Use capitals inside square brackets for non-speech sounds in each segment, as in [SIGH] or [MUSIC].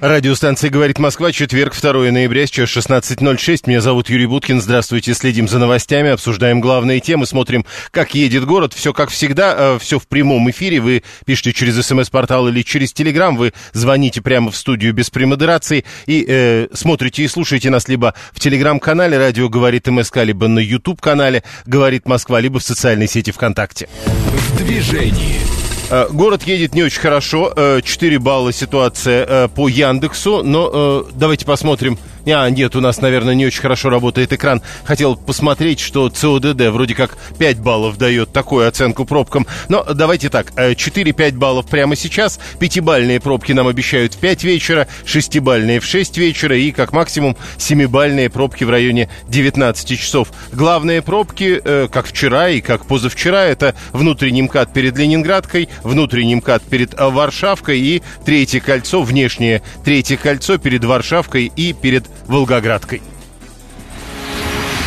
Радиостанция «Говорит Москва», четверг, 2 ноября, сейчас 16.06. Меня зовут Юрий Буткин. Здравствуйте. Следим за новостями, обсуждаем главные темы, смотрим, как едет город. Все как всегда, э, все в прямом эфире. Вы пишете через смс-портал или через телеграм. Вы звоните прямо в студию без премодерации и э, смотрите и слушаете нас либо в телеграм-канале «Радио говорит МСК», либо на YouTube-канале «Говорит Москва», либо в социальной сети ВКонтакте. В движении. Э, город едет не очень хорошо. 4 э, балла ситуация э, по Яндексу. Но давайте посмотрим а, нет, у нас, наверное, не очень хорошо работает экран. Хотел посмотреть, что ЦОДД вроде как 5 баллов дает такую оценку пробкам. Но давайте так, 4-5 э, баллов прямо сейчас. Пятибальные пробки нам обещают в 5 вечера, шестибальные в 6 вечера и, как максимум, семибальные пробки в районе 19 часов. Главные пробки, э, как вчера и как позавчера, это внутренний МКАД перед Ленинградкой, внутренний МКАД перед э, Варшавкой и третье кольцо, внешнее третье кольцо перед Варшавкой и перед Волгоградкой.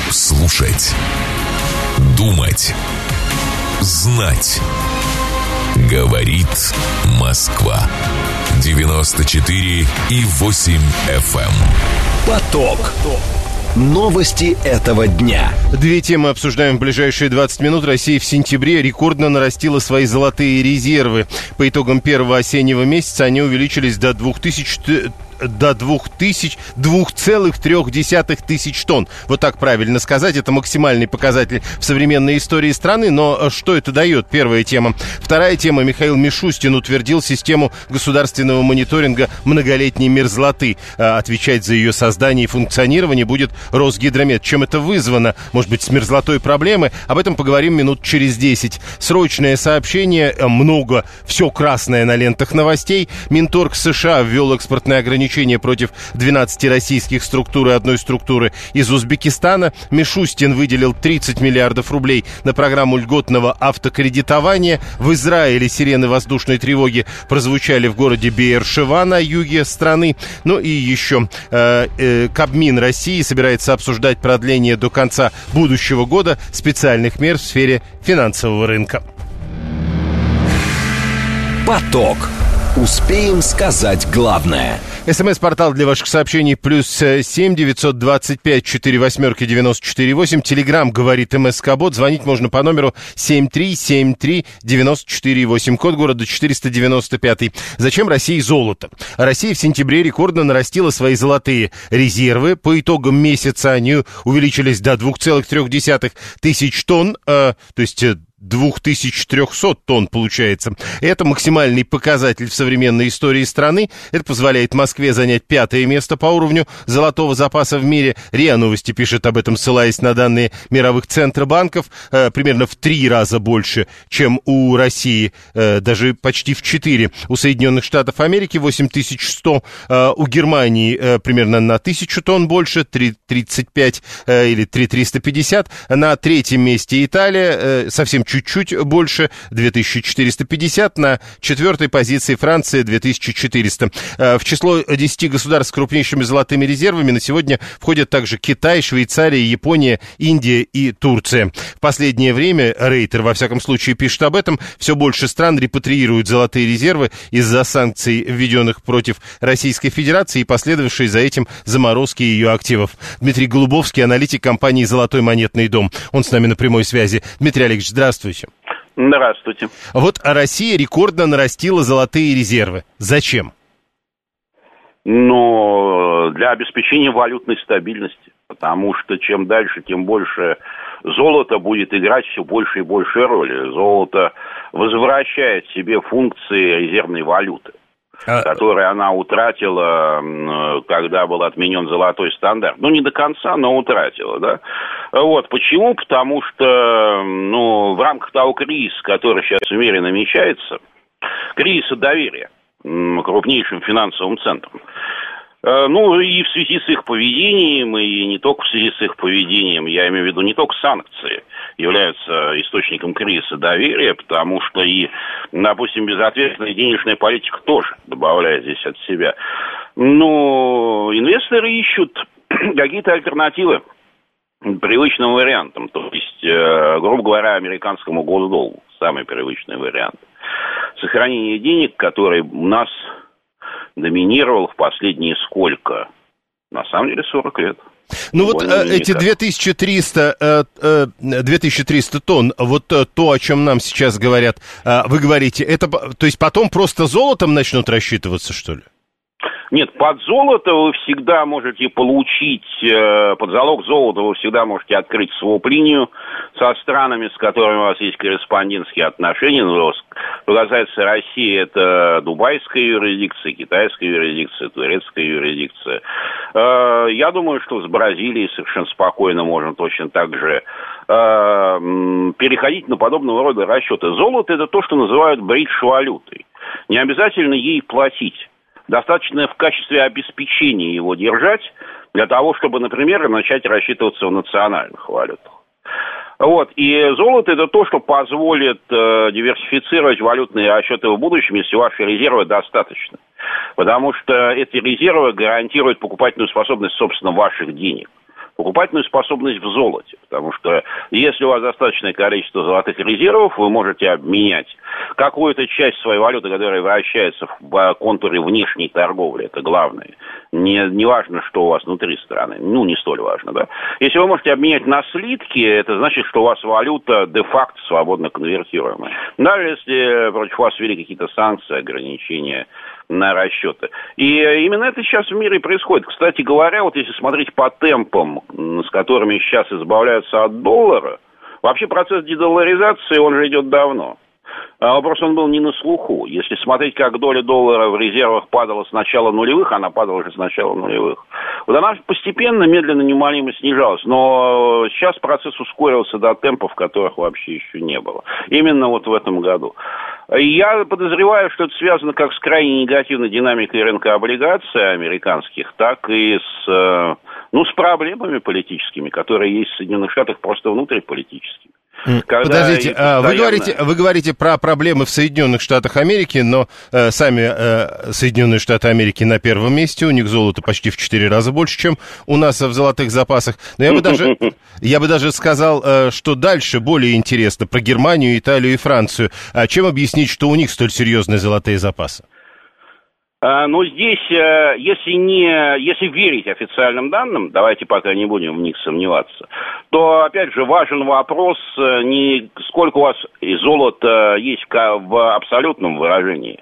Слушать. Думать. Знать. Говорит Москва. 94 и 8 FM. Эм. Поток. Новости этого дня. Две темы обсуждаем в ближайшие 20 минут. Россия в сентябре рекордно нарастила свои золотые резервы. По итогам первого осеннего месяца они увеличились до 2000 до 2000, 2,3 тысяч тонн. Вот так правильно сказать. Это максимальный показатель в современной истории страны. Но э, что это дает? Первая тема. Вторая тема. Михаил Мишустин утвердил систему государственного мониторинга многолетней мерзлоты. Э, отвечать за ее создание и функционирование будет Росгидромет. Чем это вызвано? Может быть, с мерзлотой проблемы? Об этом поговорим минут через 10. Срочное сообщение. Э, много. Все красное на лентах новостей. Минторг США ввел экспортное ограничение ограничения против 12 российских структур и одной структуры из Узбекистана. Мишустин выделил 30 миллиардов рублей на программу льготного автокредитования. В Израиле сирены воздушной тревоги прозвучали в городе Бейершева на юге страны. Ну и еще э, э, Кабмин России собирается обсуждать продление до конца будущего года специальных мер в сфере финансового рынка. Поток. Успеем сказать главное – СМС-портал для ваших сообщений плюс семь девятьсот двадцать пять четыре восьмерки девяносто четыре восемь. Телеграмм говорит МСК Бот. Звонить можно по номеру семь три семь три девяносто четыре восемь. Код города четыреста девяносто пятый. Зачем России золото? Россия в сентябре рекордно нарастила свои золотые резервы. По итогам месяца они увеличились до двух целых трех десятых тысяч тонн, э, то есть э, 2300 тонн получается. Это максимальный показатель в современной истории страны. Это позволяет Москве занять пятое место по уровню золотого запаса в мире. РИА Новости пишет об этом, ссылаясь на данные мировых центробанков. Э, примерно в три раза больше, чем у России, э, даже почти в четыре. У Соединенных Штатов Америки 8100, э, у Германии э, примерно на тысячу тонн больше, 3, 35 э, или 3350. На третьем месте Италия, э, совсем чуть-чуть больше, 2450. На четвертой позиции Франция 2400. Э, в число 10 государств с крупнейшими золотыми резервами на сегодня входят также Китай, Швейцария, Япония, Индия и Турция. В последнее время, Рейтер во всяком случае пишет об этом, все больше стран репатриируют золотые резервы из-за санкций, введенных против Российской Федерации и последовавшей за этим заморозки ее активов. Дмитрий Голубовский, аналитик компании «Золотой монетный дом». Он с нами на прямой связи. Дмитрий Олегович, здравствуйте. Здравствуйте. Здравствуйте. Вот Россия рекордно нарастила золотые резервы. Зачем? Но для обеспечения валютной стабильности. Потому что чем дальше, тем больше золото будет играть все больше и больше роли. Золото возвращает себе функции резервной валюты а... которые она утратила, когда был отменен золотой стандарт. Ну, не до конца, но утратила, да. Вот, почему? Потому что, ну, в рамках того кризиса, который сейчас в мире намечается, кризиса доверия крупнейшим финансовым центрам, Э, ну, и в связи с их поведением, и не только в связи с их поведением, я имею в виду не только санкции являются источником кризиса доверия, потому что и, допустим, безответственная денежная политика тоже добавляет здесь от себя. Но инвесторы ищут [CLEARS THROAT] какие-то альтернативы привычным вариантам. То есть, э, грубо говоря, американскому госдолгу. Самый привычный вариант. Сохранение денег, который у нас доминировал в последние сколько? На самом деле 40 лет. Ну вот э, эти 2300, э, э, 2300 тонн, вот э, то, о чем нам сейчас говорят, э, вы говорите, это, то есть потом просто золотом начнут рассчитываться, что ли? Нет, под золото вы всегда можете получить, э, под залог золота вы всегда можете открыть своп-линию со странами, с которыми у вас есть корреспондентские отношения. Ну, что касается России, это дубайская юрисдикция, китайская юрисдикция, турецкая юрисдикция. Э, я думаю, что с Бразилией совершенно спокойно можно точно так же э, переходить на подобного рода расчеты. Золото – это то, что называют бридж-валютой. Не обязательно ей платить достаточно в качестве обеспечения его держать для того, чтобы, например, начать рассчитываться в национальных валютах. Вот. И золото это то, что позволит э, диверсифицировать валютные расчеты в будущем, если ваши резервы достаточно. Потому что эти резервы гарантируют покупательную способность, собственно, ваших денег покупательную способность в золоте. Потому что если у вас достаточное количество золотых резервов, вы можете обменять какую-то часть своей валюты, которая вращается в контуре внешней торговли, это главное. Не, не важно, что у вас внутри страны, ну, не столь важно, да. Если вы можете обменять на слитки, это значит, что у вас валюта де-факто свободно конвертируемая. Даже если против вас ввели какие-то санкции, ограничения, на расчеты. И именно это сейчас в мире происходит. Кстати говоря, вот если смотреть по темпам, с которыми сейчас избавляются от доллара, вообще процесс дедолларизации, он же идет давно. А вопрос он был не на слуху. Если смотреть, как доля доллара в резервах падала с начала нулевых, она падала уже с начала нулевых. Вот она постепенно, медленно, неумолимо снижалась. Но сейчас процесс ускорился до темпов, которых вообще еще не было. Именно вот в этом году. Я подозреваю, что это связано как с крайне негативной динамикой рынка облигаций американских, так и с, э, ну, с проблемами политическими, которые есть в Соединенных Штатах просто внутриполитическими. Когда Подождите, постоянно... вы, говорите, вы говорите про проблемы в Соединенных Штатах Америки, но э, сами э, Соединенные Штаты Америки на первом месте, у них золото почти в 4 раза больше, чем у нас в золотых запасах. Но я бы даже, [LAUGHS] я бы даже сказал, э, что дальше более интересно про Германию, Италию и Францию. А чем объяснить, что у них столь серьезные золотые запасы? А, но здесь, э, если, не, если верить официальным данным, давайте пока не будем в них сомневаться, то, опять же, важен вопрос, э, не сколько у вас золота есть в абсолютном выражении,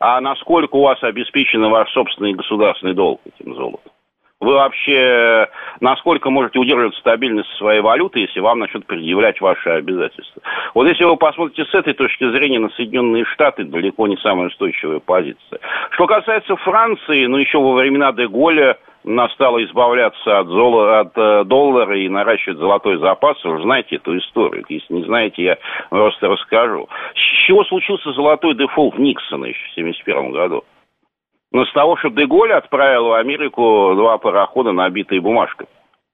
а насколько у вас обеспечен ваш собственный государственный долг этим золотом. Вы вообще насколько можете удерживать стабильность своей валюты, если вам начнут предъявлять ваши обязательства? Вот если вы посмотрите с этой точки зрения на Соединенные Штаты, далеко не самая устойчивая позиция. Что касается Франции, ну еще во времена Деголя настало избавляться от, золо, от э, доллара и наращивать золотой запас, вы уже знаете эту историю. Если не знаете, я просто расскажу. С чего случился золотой дефолт Никсона еще в 1971 году? Но с того, что Деголь отправил в Америку два парохода, набитые бумажками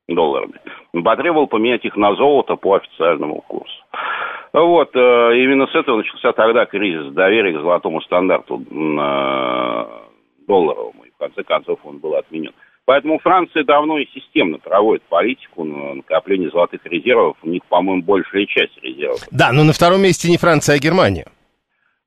долларами. Потребовал поменять их на золото по официальному курсу. Вот, э, именно с этого начался тогда кризис доверия к золотому стандарту э, долларовому, и в конце концов он был отменен. Поэтому Франция давно и системно проводит политику на накопление золотых резервов. У них, по-моему, большая часть резервов. Да, но на втором месте не Франция, а Германия.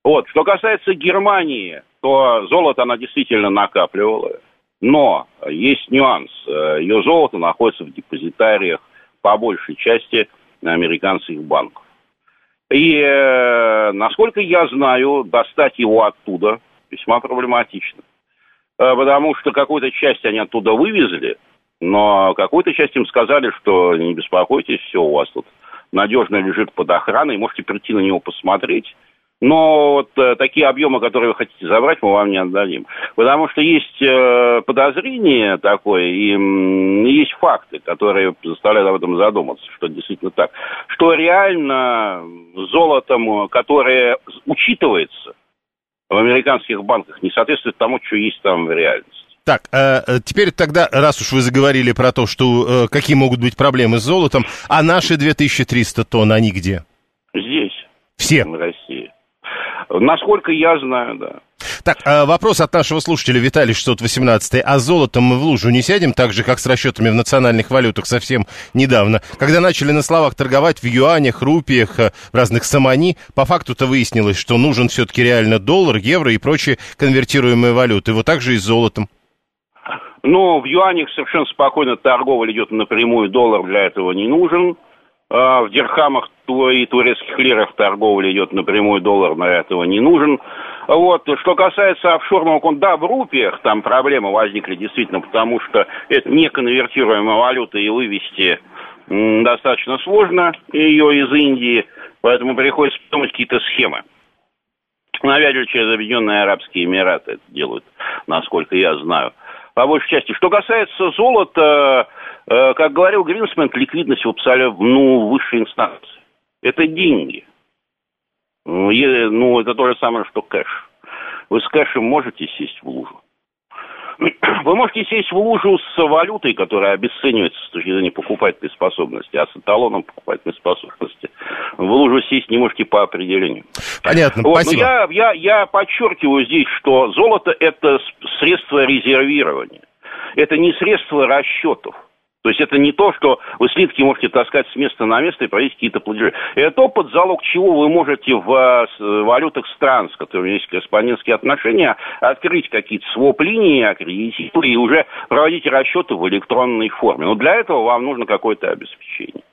Вот, что касается Германии, то золото она действительно накапливала. Но есть нюанс. Ее золото находится в депозитариях по большей части американских банков. И, э, насколько я знаю, достать его оттуда весьма проблематично. Э, потому что какую-то часть они оттуда вывезли, но какую-то часть им сказали, что не беспокойтесь, все у вас тут надежно лежит под охраной, можете прийти на него посмотреть но вот э, такие объемы, которые вы хотите забрать, мы вам не отдадим. Потому что есть э, подозрение такое, и э, есть факты, которые заставляют об этом задуматься, что действительно так. Что реально золотом, которое учитывается в американских банках, не соответствует тому, что есть там в реальности. Так, э, э теперь тогда, раз уж вы заговорили про то, что э, какие могут быть проблемы с золотом, а наши 2300 тонн, они где? Здесь. Все? В России. Насколько я знаю, да. Так, а вопрос от нашего слушателя Виталий 618. А золотом мы в лужу не сядем, так же, как с расчетами в национальных валютах совсем недавно? Когда начали на словах торговать в юанях, рупиях, э, в разных самани, по факту-то выяснилось, что нужен все-таки реально доллар, евро и прочие конвертируемые валюты. Вот так же и с золотом. Но в юанях совершенно спокойно торговля идет напрямую, доллар для этого не нужен. А, в дирхамах и турецких лирах торговля идет напрямую, доллар на этого не нужен. Вот. Что касается офшорного конта, да, в рупиях там проблемы возникли действительно, потому что это не конвертируемая валюта, и вывести достаточно сложно ее из Индии, поэтому приходится придумать какие-то схемы. Навязывают через Объединенные Арабские Эмираты это делают, насколько я знаю по большей части. Что касается золота, как говорил Гринсмен, ликвидность в абсолютно ну, высшей инстанции. Это деньги. Ну, ну, это то же самое, что кэш. Вы с кэшем можете сесть в лужу. [CLEARS THROAT] Вы можете сесть в лужу с валютой, которая обесценивается с точки зрения покупательной способности, а с эталоном покупательной способности в лужу сесть не можете по определению. Понятно, вот, спасибо. я, я, я подчеркиваю здесь, что золото – это средство резервирования. Это не средство расчетов. То есть это не то, что вы слитки можете таскать с места на место и проводить какие-то платежи. Это опыт, залог чего вы можете в валютах стран, с которыми есть корреспондентские отношения, открыть какие-то своп-линии, аккредитировать и уже проводить расчеты в электронной форме. Но для этого вам нужно какое-то обеспечение.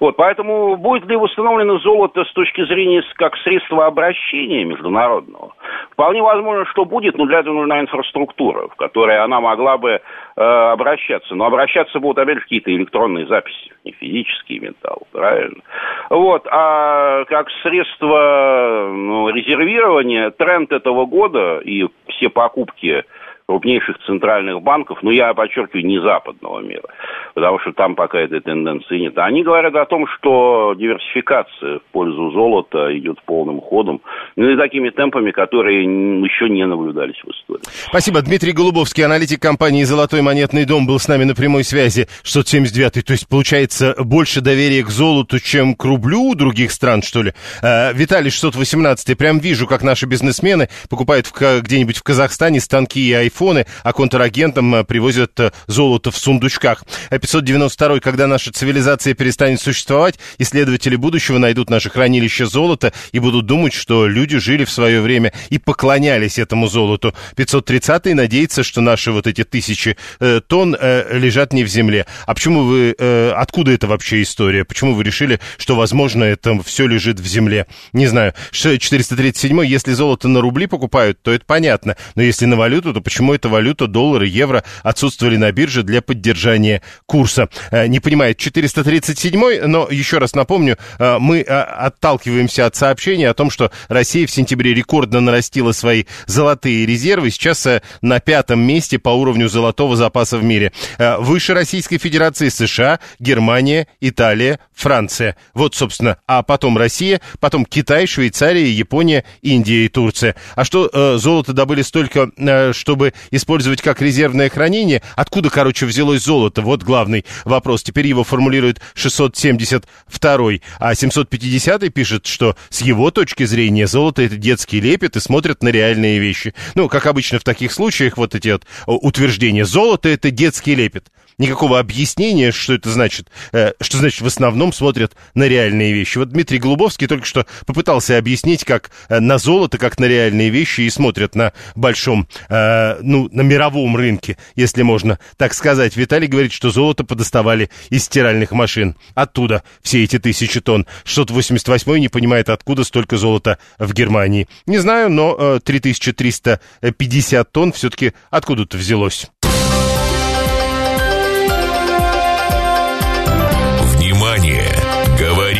Вот, поэтому будет ли восстановлено золото с точки зрения как средства обращения международного? Вполне возможно, что будет, но для этого нужна инфраструктура, в которой она могла бы э, обращаться. Но обращаться будут, же, какие-то электронные записи, не физический металл, правильно? Вот, а как средство ну, резервирования, тренд этого года и все покупки крупнейших центральных банков, ну, я подчеркиваю, не западного мира, потому что там пока этой тенденции нет. Они говорят о том, что диверсификация в пользу золота идет полным ходом, ну, и такими темпами, которые еще не наблюдались в истории. Спасибо. Дмитрий Голубовский, аналитик компании «Золотой монетный дом», был с нами на прямой связи. 679 то есть, получается, больше доверия к золоту, чем к рублю у других стран, что ли? А, Виталий 618 прям вижу, как наши бизнесмены покупают в, где-нибудь в Казахстане станки и айфоны айфоны, а контрагентам э, привозят э, золото в сундучках. 592 а когда наша цивилизация перестанет существовать, исследователи будущего найдут наше хранилище золота и будут думать, что люди жили в свое время и поклонялись этому золоту. 530 надеется, что наши вот эти тысячи э, тонн э, лежат не в земле. А почему вы, э, откуда это вообще история? Почему вы решили, что, возможно, это все лежит в земле? Не знаю. 437 если золото на рубли покупают, то это понятно. Но если на валюту, то почему почему эта валюта, доллар и евро, отсутствовали на бирже для поддержания курса. Э, не понимает 437 но еще раз напомню, э, мы э, отталкиваемся от сообщения о том, что Россия в сентябре рекордно нарастила свои золотые резервы, сейчас на пятом месте по уровню золотого запаса в мире. Выше Российской Федерации США, Германия, Италия, Франция. Вот, собственно, а потом Россия, потом Китай, Швейцария, Япония, Индия и Турция. А что золото добыли столько, чтобы использовать как резервное хранение. Откуда, короче, взялось золото? Вот главный вопрос. Теперь его формулирует 672 а 750 пишет, что с его точки зрения золото это детский лепет и смотрят на реальные вещи. Ну, как обычно в таких случаях, вот эти вот утверждения. Золото это детский лепет никакого объяснения, что это значит, э, что значит в основном смотрят на реальные вещи. Вот Дмитрий Голубовский только что попытался объяснить, как э, на золото, как на реальные вещи и смотрят на большом, э, ну, на мировом рынке, если можно так сказать. Виталий говорит, что золото подоставали из стиральных машин. Оттуда все эти тысячи тонн. 688 не понимает, откуда столько золота в Германии. Не знаю, но э, 3350 тонн все-таки откуда-то взялось.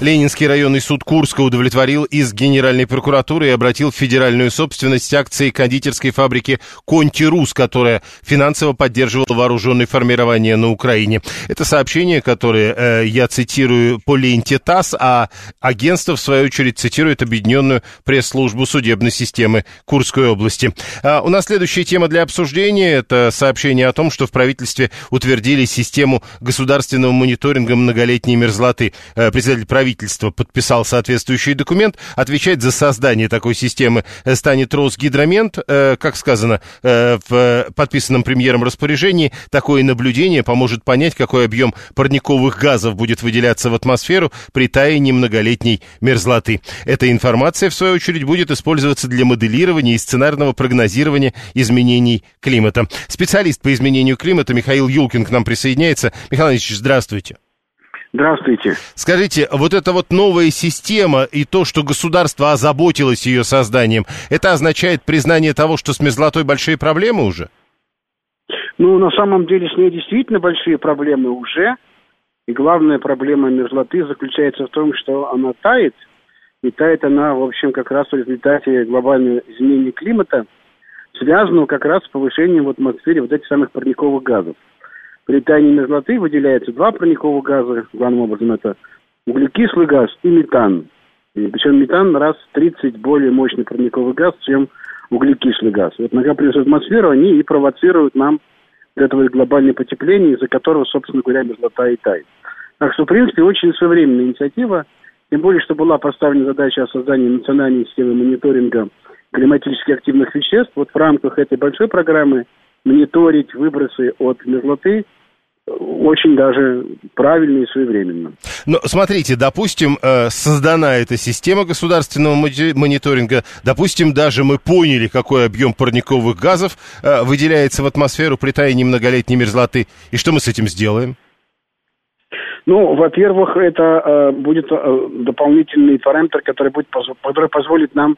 Ленинский районный суд Курска удовлетворил из Генеральной прокуратуры и обратил в федеральную собственность акции кондитерской фабрики «Контирус», которая финансово поддерживала вооруженные формирования на Украине. Это сообщение, которое э, я цитирую по ленте ТАСС, а агентство, в свою очередь, цитирует объединенную пресс-службу судебной системы Курской области. А у нас следующая тема для обсуждения – это сообщение о том, что в правительстве утвердили систему государственного мониторинга многолетней мерзлоты. Э, председатель правительства подписал соответствующий документ. Отвечать за создание такой системы э, станет Росгидромент. Э, как сказано в подписанном премьером распоряжении, такое наблюдение поможет понять, какой объем парниковых газов будет выделяться в атмосферу при таянии многолетней мерзлоты. Эта информация, в свою очередь, будет использоваться для моделирования и сценарного прогнозирования изменений климата. Специалист по изменению климата Михаил Юлкин к нам присоединяется. Михаил Ильич, здравствуйте. Здравствуйте. Скажите, вот эта вот новая система и то, что государство озаботилось ее созданием, это означает признание того, что с мерзлотой большие проблемы уже? Ну, на самом деле с ней действительно большие проблемы уже. И главная проблема мерзлоты заключается в том, что она тает. И тает она, в общем, как раз в результате глобального изменения климата, связанного как раз с повышением в атмосфере вот этих самых парниковых газов. При таянии мерзлоты выделяются два парниковых газа, главным образом это углекислый газ и метан. Причем метан раз в 30 более мощный парниковый газ, чем углекислый газ. Вот накапливаясь в атмосферу, они и провоцируют нам этого глобальное потепление, из-за которого, собственно говоря, мерзлота и тает. Так что, в принципе, очень своевременная инициатива, тем более, что была поставлена задача о создании национальной системы мониторинга климатически активных веществ. Вот в рамках этой большой программы мониторить выбросы от мерзлоты очень даже правильно и своевременно. Но смотрите, допустим, э, создана эта система государственного мониторинга, допустим, даже мы поняли, какой объем парниковых газов э, выделяется в атмосферу при таянии многолетней мерзлоты, и что мы с этим сделаем? Ну, во-первых, это э, будет э, дополнительный параметр, который, будет, который позволит нам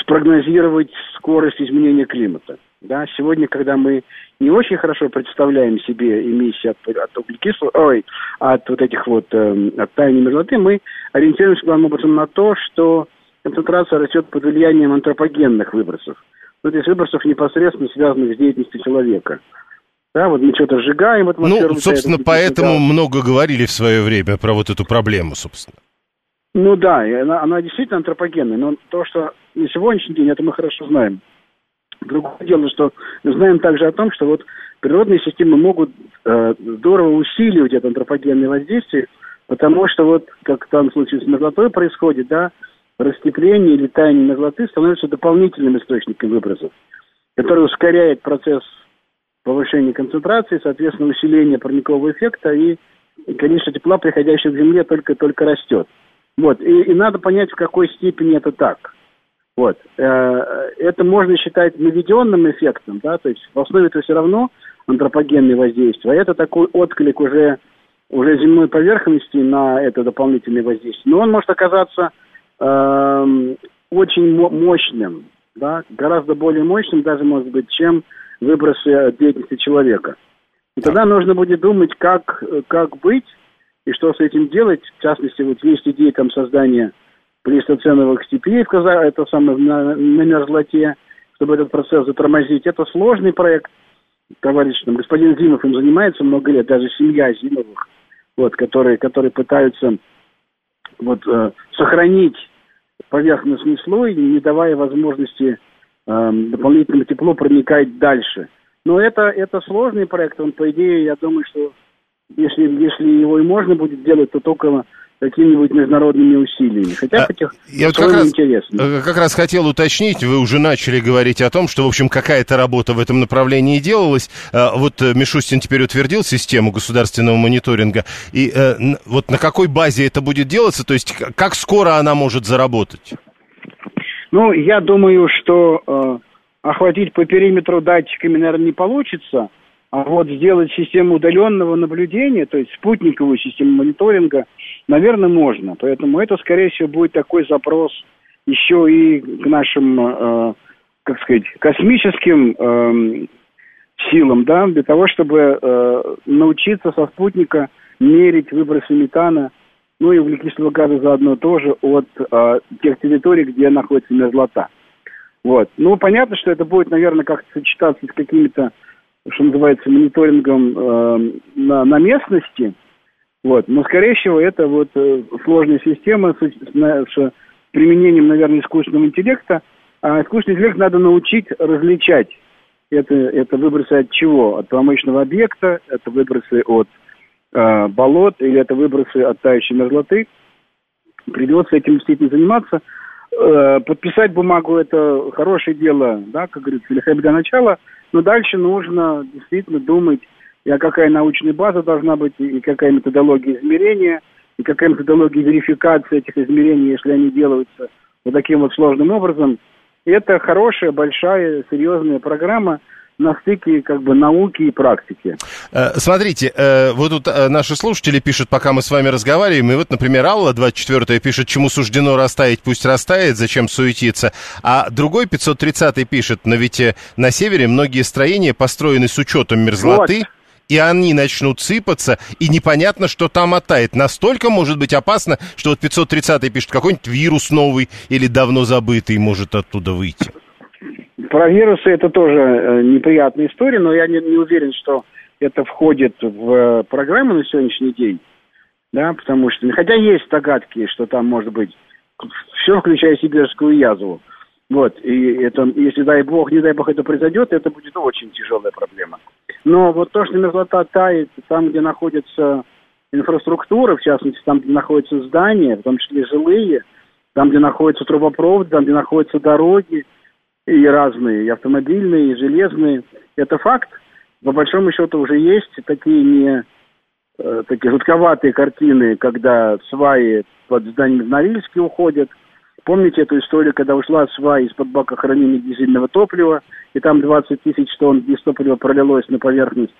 спрогнозировать скорость изменения климата. Да, сегодня, когда мы не очень хорошо представляем себе эмиссии от, от углекислого, ой, от вот этих вот, э, от таяния мерзлоты, мы ориентируемся главным образом на то, что концентрация растет под влиянием антропогенных выбросов. Ну, то есть выбросов непосредственно связанных с деятельностью человека. Да, вот мы что-то сжигаем в атмосферу. Ну, собственно, поэтому газ. много говорили в свое время про вот эту проблему, собственно. Ну да, она, она действительно антропогенная, но то, что на сегодняшний день, это мы хорошо знаем. Другое дело, что мы знаем также о том, что вот природные системы могут э, здорово усиливать это антропогенное воздействие, потому что вот, как в данном случае с мерзлотой происходит, да, растепление или таяние мерзлоты становится дополнительным источником выбросов, который ускоряет процесс повышения концентрации, соответственно, усиление парникового эффекта и, и количество тепла, приходящего к Земле, только-только растет. Вот, и, и надо понять, в какой степени это так. Вот. Э, это можно считать наведенным эффектом, да, то есть в основе это все равно антропогенное воздействие, а это такой отклик уже, уже земной поверхности на это дополнительное воздействие. Но он может оказаться э, очень мощным, да, гораздо более мощным даже, может быть, чем выбросы деятельности человека. И тогда нужно будет думать, как, как быть и что с этим делать. В частности, вот есть идея там создания плейстоценовых степей в Каза... это самое, на, на мерзлоте, чтобы этот процесс затормозить. Это сложный проект. Товарищ, там, господин Зимов им занимается много лет, даже семья Зимовых, вот, которые, которые пытаются вот, э, сохранить поверхностный слой, не давая возможности э, дополнительному теплу проникать дальше. Но это, это сложный проект, он, по идее, я думаю, что если, если его и можно будет делать, то только какими-нибудь международными усилиями. Хотя а, этих я вот как раз, интересно. Э, как раз хотел уточнить, вы уже начали говорить о том, что, в общем, какая-то работа в этом направлении делалась. А, вот э, Мишустин теперь утвердил систему государственного мониторинга. И э, вот на какой базе это будет делаться? То есть как скоро она может заработать? Ну, я думаю, что э, охватить по периметру датчиками, наверное, не получится. А вот сделать систему удаленного наблюдения, то есть спутниковую систему мониторинга, наверное, можно. Поэтому это, скорее всего, будет такой запрос еще и к нашим, э, как сказать, космическим э, силам, да, для того, чтобы э, научиться со спутника мерить выбросы метана ну и углекислого газа заодно тоже от э, тех территорий, где находится мерзлота. Вот. Ну, понятно, что это будет, наверное, как-то сочетаться с какими-то, что называется, мониторингом э, на, на местности. Вот. Но, скорее всего, это вот э, сложная система с, с, применением, наверное, искусственного интеллекта. А искусственный интеллект надо научить различать. Это, это выбросы от чего? От промышленного объекта, это выбросы от э, болот или это выбросы от тающей мерзлоты. Придется этим действительно заниматься. Э, подписать бумагу – это хорошее дело, да, как говорится, бы для начала, но дальше нужно действительно думать, и а какая научная база должна быть, и какая методология измерения, и какая методология верификации этих измерений, если они делаются вот таким вот сложным образом. И это хорошая, большая, серьезная программа – на стыке как бы науки и практики. Э, смотрите, э, вот тут э, наши слушатели пишут, пока мы с вами разговариваем, и вот, например, Алла 24 пишет, чему суждено растаять, пусть растает, зачем суетиться. А другой 530 пишет, но ведь на севере многие строения построены с учетом мерзлоты. Вот и они начнут сыпаться, и непонятно, что там оттает. Настолько может быть опасно, что вот 530 пишет, какой-нибудь вирус новый или давно забытый может оттуда выйти. Про вирусы это тоже э, неприятная история, но я не, не уверен, что это входит в э, программу на сегодняшний день. Да, потому что, хотя есть догадки, что там может быть все, включая сибирскую язву. Вот, и это, если, дай бог, не дай бог это произойдет, это будет очень тяжелая проблема. Но вот то, что мерзлота тает там, где находится инфраструктура, в частности, там, где находятся здания, в том числе жилые, там, где находятся трубопроводы, там, где находятся дороги, и разные, и автомобильные, и железные. Это факт. По большому счету уже есть такие не э, такие жутковатые картины, когда сваи под зданием в Норильске уходят. Помните эту историю, когда ушла сваи из-под бака хранения дизельного топлива, и там 20 тысяч тонн дистоплива пролилось на поверхность,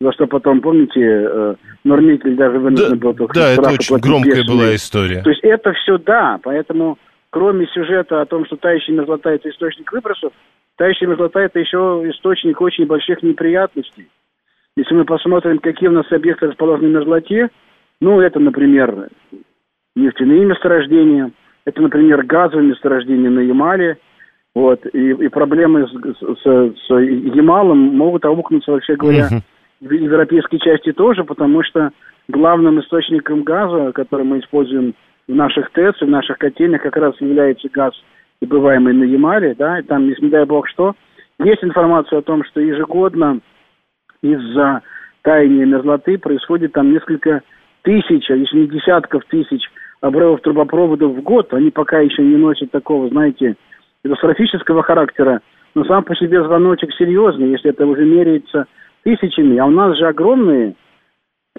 за что потом, помните, э, Нормитель даже вынужден да, был... Да, это очень громкая бешеный. была история. То есть это все да, поэтому кроме сюжета о том, что тающая мерзлота – это источник выбросов, тающая мерзлота – это еще источник очень больших неприятностей. Если мы посмотрим, какие у нас объекты расположены в мерзлоте, ну, это, например, нефтяные месторождения, это, например, газовые месторождения на Ямале, вот, и, и проблемы с, с, с Ямалом могут аукнуться, вообще говоря, uh-huh. в европейской части тоже, потому что главным источником газа, который мы используем в наших ТЭЦ, в наших котельных как раз является газ, добываемый на Ямале, да, и там, если не дай бог что, есть информация о том, что ежегодно из-за таяния мерзлоты происходит там несколько тысяч, а если не десятков тысяч обрывов трубопроводов в год. Они пока еще не носят такого, знаете, катастрофического характера. Но сам по себе звоночек серьезный, если это уже меряется тысячами. А у нас же огромные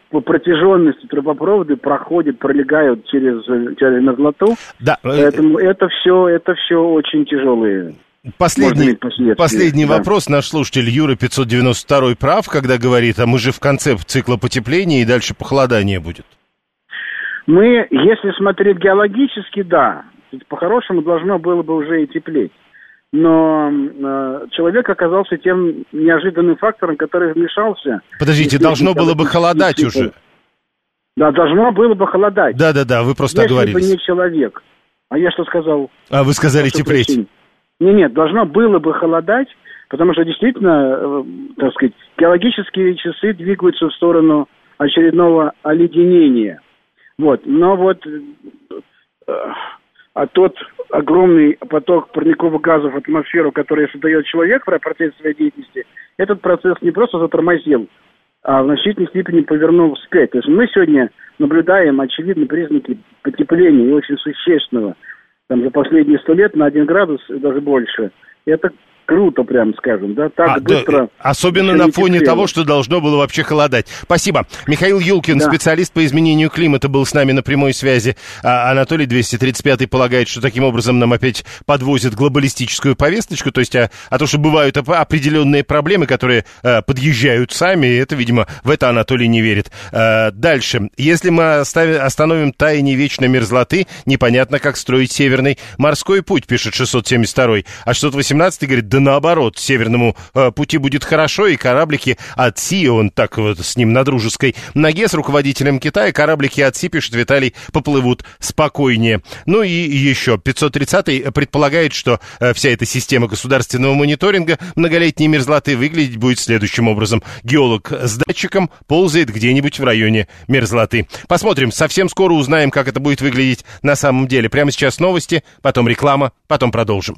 по протяженности трубопроводы проходят, пролегают через, через мерзлоту. Да. Поэтому это все, это все очень тяжелые Последний, последний да. вопрос. Наш слушатель Юра 592 прав, когда говорит, а мы же в конце цикла потепления и дальше похолодание будет. Мы, если смотреть геологически, да. По-хорошему должно было бы уже и теплеть но э, человек оказался тем неожиданным фактором, который вмешался. Подождите, должно было бы холодать уже. Да, должно было бы холодать. Да, да, да, вы просто Если оговорились. бы не человек. А я что сказал? А вы сказали теплеть. Нет, нет, должно было бы холодать, потому что действительно, э, так сказать, геологические часы двигаются в сторону очередного оледенения. Вот, но вот э, а тот огромный поток парниковых газов в атмосферу, который создает человек в процессе своей деятельности, этот процесс не просто затормозил, а в значительной степени повернул вспять. То есть мы сегодня наблюдаем очевидные признаки потепления и очень существенного. Там за последние сто лет на один градус и даже больше. И это круто, прям скажем, да, так а, быстро. Да, особенно на фоне того, что должно было вообще холодать. Спасибо. Михаил Юлкин, да. специалист по изменению климата, был с нами на прямой связи. А Анатолий 235 полагает, что таким образом нам опять подвозят глобалистическую повесточку, то есть а, а то, что бывают определенные проблемы, которые а, подъезжают сами, это, видимо, в это Анатолий не верит. А, дальше. Если мы оставим, остановим таяние вечной мерзлоты, непонятно, как строить северный морской путь, пишет 672 А 618 говорит, да наоборот, северному э, пути будет хорошо, и кораблики от Си, он так вот с ним на дружеской ноге с руководителем Китая, кораблики от Си, пишет Виталий, поплывут спокойнее. Ну и еще, 530-й предполагает, что э, вся эта система государственного мониторинга многолетней мерзлоты выглядеть будет следующим образом. Геолог с датчиком ползает где-нибудь в районе мерзлоты. Посмотрим, совсем скоро узнаем, как это будет выглядеть на самом деле. Прямо сейчас новости, потом реклама, потом продолжим.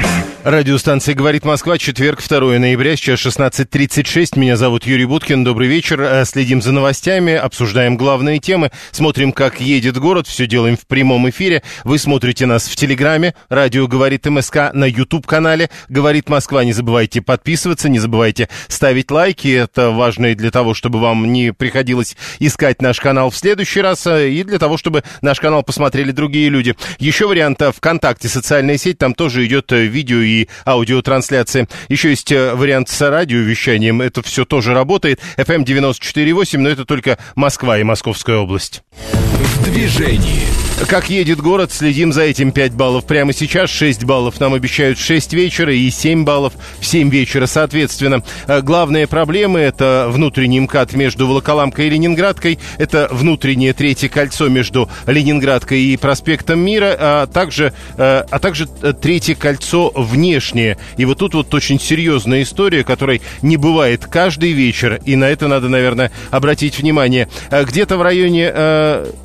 Радиостанция «Говорит Москва», четверг, 2 ноября, сейчас 16.36. Меня зовут Юрий Буткин. Добрый вечер. Э, следим за новостями, обсуждаем главные темы, смотрим, как едет город. Все делаем в прямом эфире. Вы смотрите нас в Телеграме, радио «Говорит МСК», на YouTube-канале «Говорит Москва». Не забывайте подписываться, не забывайте ставить лайки. Это важно и для того, чтобы вам не приходилось искать наш канал в следующий раз, э, и для того, чтобы наш канал посмотрели другие люди. Еще вариант э, ВКонтакте, социальная сеть, там тоже идет видео и аудиотрансляции. Еще есть э, вариант с радиовещанием. Это все тоже работает. FM 94.8, но это только Москва и Московская область. В движении. Как едет город, следим за этим 5 баллов прямо сейчас, 6 баллов нам обещают в 6 вечера и 7 баллов в 7 вечера, соответственно. Э, главные проблемы – это внутренний МКАД между Волоколамкой и Ленинградкой, это внутреннее третье кольцо между Ленинградкой и проспектом Мира, а также, э, а также третье кольцо внешнее. И вот тут вот очень серьезная история, которой не бывает каждый вечер, и на это надо, наверное, обратить внимание. Э, где-то в районе,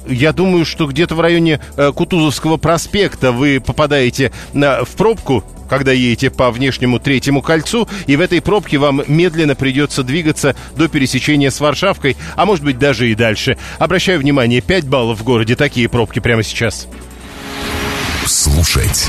я думаю, что где-то в районе э, Кутузовского проспекта вы попадаете в пробку, когда едете по внешнему третьему кольцу, и в этой пробке вам медленно придется двигаться до пересечения с Варшавкой, а может быть даже и дальше. Обращаю внимание, 5 баллов в городе, такие пробки прямо сейчас. Слушать.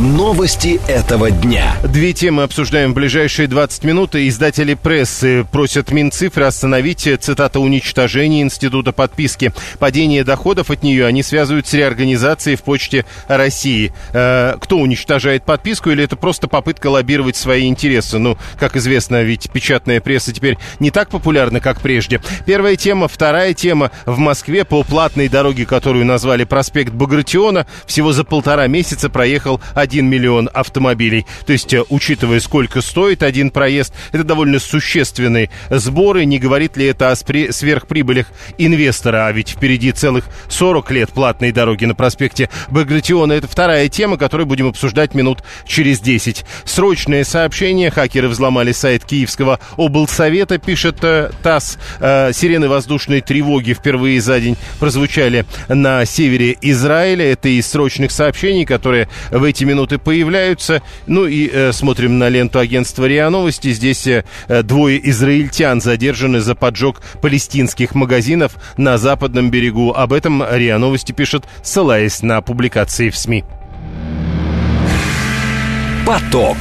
Новости этого дня. Две темы обсуждаем в ближайшие 20 минут. Издатели прессы просят Минцифры остановить, цитата, уничтожение института подписки. Падение доходов от нее они связывают с реорганизацией в Почте России. Э, кто уничтожает подписку или это просто попытка лоббировать свои интересы? Ну, как известно, ведь печатная пресса теперь не так популярна, как прежде. Первая тема. Вторая тема. В Москве по платной дороге, которую назвали проспект Багратиона, всего за полтора месяца проехал 1 миллион автомобилей. То есть, э, учитывая, сколько стоит один проезд, это довольно существенные сборы. Не говорит ли это о сверхприбылях инвестора? А ведь впереди целых 40 лет платной дороги на проспекте Багратиона. Это вторая тема, которую будем обсуждать минут через 10. Срочное сообщение. Хакеры взломали сайт Киевского облсовета, пишет э, ТАСС. Э, сирены воздушной тревоги впервые за день прозвучали на севере Израиля. Это из срочных сообщений, которые в эти минуты минуты появляются. Ну и э, смотрим на ленту агентства РИА Новости. Здесь э, двое израильтян задержаны за поджог палестинских магазинов на западном берегу. Об этом РИА Новости пишет, ссылаясь на публикации в СМИ. Поток.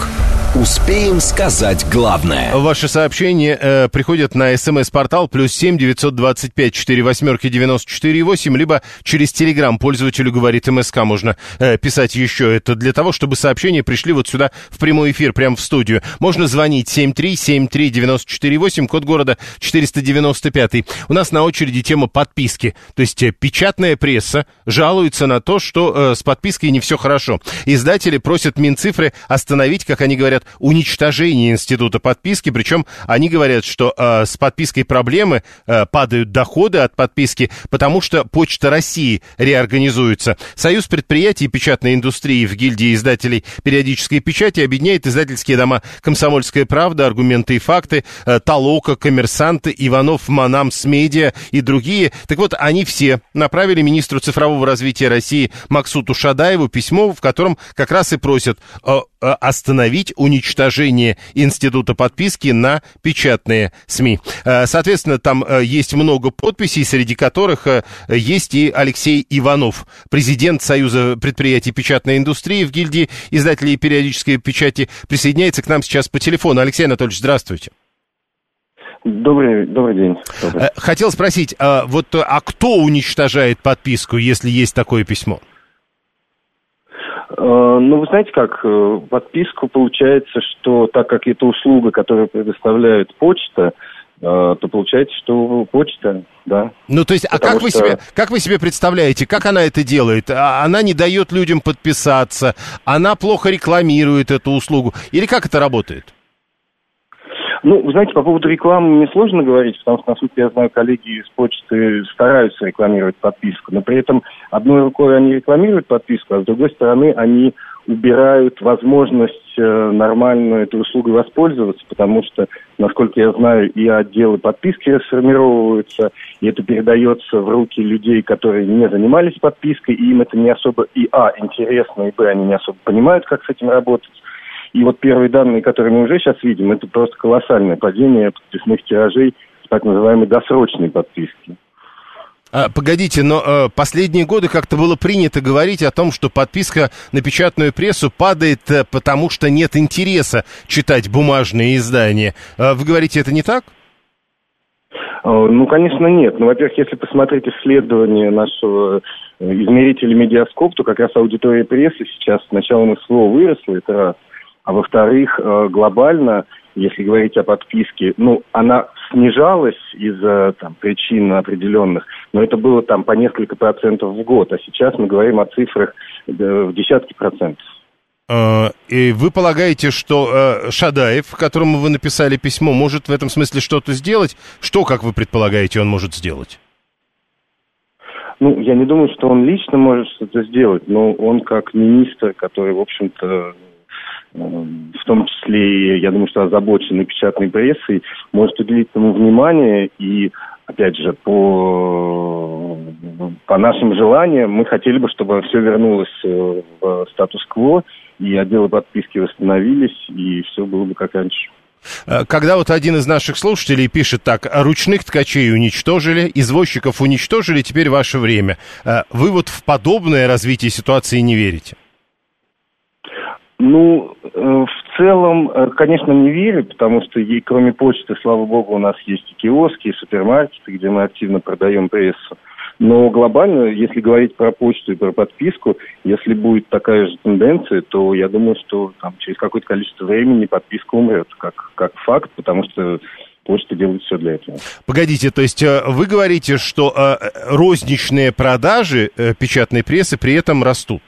Успеем сказать главное. Ваши сообщения э, приходят на смс-портал плюс семь девятьсот двадцать пять четыре восьмерки девяносто четыре восемь, либо через телеграм пользователю говорит МСК можно э, писать еще. Это для того, чтобы сообщения пришли вот сюда в прямой эфир, прямо в студию. Можно звонить семь три семь три девяносто четыре восемь, код города четыреста девяносто пятый. У нас на очереди тема подписки. То есть э, печатная пресса жалуется на то, что э, с подпиской не все хорошо. Издатели просят Минцифры остановить, как они говорят, уничтожение института подписки, причем они говорят, что э, с подпиской проблемы, э, падают доходы от подписки, потому что Почта России реорганизуется. Союз предприятий печатной индустрии в гильдии издателей периодической печати объединяет издательские дома «Комсомольская правда», «Аргументы и факты», э, «Толока», «Коммерсанты», «Иванов», «Манамс», «Медиа» и другие. Так вот, они все направили министру цифрового развития России Максуту Шадаеву письмо, в котором как раз и просят э, остановить уничтожение института подписки на печатные СМИ. Э, соответственно, там э, есть много подписей, среди которых э, есть и Алексей Иванов, президент Союза предприятий печатной индустрии в гильдии издателей периодической печати, присоединяется к нам сейчас по телефону. Алексей Анатольевич, здравствуйте. Добрый, добрый день. Добрый. Э, хотел спросить, а вот а кто уничтожает подписку, если есть такое письмо? Э, ну, вы знаете как, э, подписку получается, что так как это услуга, которую предоставляет почта, то получается, что почта, да. Ну, то есть, а как, что... вы себе, как вы себе представляете, как она это делает? А, она не дает людям подписаться, она плохо рекламирует эту услугу, или как это работает? Ну, вы знаете, по поводу рекламы мне сложно говорить, потому что, насколько я знаю, коллеги из почты стараются рекламировать подписку, но при этом одной рукой они рекламируют подписку, а с другой стороны они убирают возможность э, нормально этой услугой воспользоваться, потому что, насколько я знаю, и отделы подписки расформировываются, и это передается в руки людей, которые не занимались подпиской, и им это не особо и а, интересно, и б, они не особо понимают, как с этим работать. И вот первые данные, которые мы уже сейчас видим, это просто колоссальное падение подписных тиражей с так называемой досрочной подписки. А, погодите, но э, последние годы как-то было принято говорить о том, что подписка на печатную прессу падает, э, потому что нет интереса читать бумажные издания. Э, вы говорите, это не так? Ну, конечно, нет. Ну, во-первых, если посмотреть исследование нашего э, измерителя медиаскоп, то как раз аудитория прессы сейчас с началом СВО выросла, это раз. А во-вторых, э, глобально, если говорить о подписке, ну, она снижалась из-за там, причин определенных, но это было там по несколько процентов в год, а сейчас мы говорим о цифрах в десятки процентов. Э, и вы полагаете, что э, Шадаев, которому вы написали письмо, может в этом смысле что-то сделать? Что, как вы предполагаете, он может сделать? Ну, я не думаю, что он лично может что-то сделать, но он как министр, который, в общем-то, в том числе, я думаю, что озабоченный печатной прессой, может уделить ему внимание и опять же, по, по нашим желаниям, мы хотели бы, чтобы все вернулось э, в статус-кво, и отделы подписки восстановились, и все было бы как раньше. Э, когда вот один из наших слушателей пишет так, ручных ткачей уничтожили, извозчиков уничтожили, теперь ваше время. Э, вы вот в подобное развитие ситуации не верите? Ну, э, в целом, э, конечно, не верю, потому что ей, кроме почты, слава богу, у нас есть и киоски, и супермаркеты, где мы активно продаем прессу. Но глобально, если говорить про почту и про подписку, если будет такая же тенденция, то я думаю, что там, через какое-то количество времени подписка умрет, как, как факт, потому что почта делает все для этого. Погодите, то есть э, вы говорите, что розничные продажи печатной прессы при этом растут?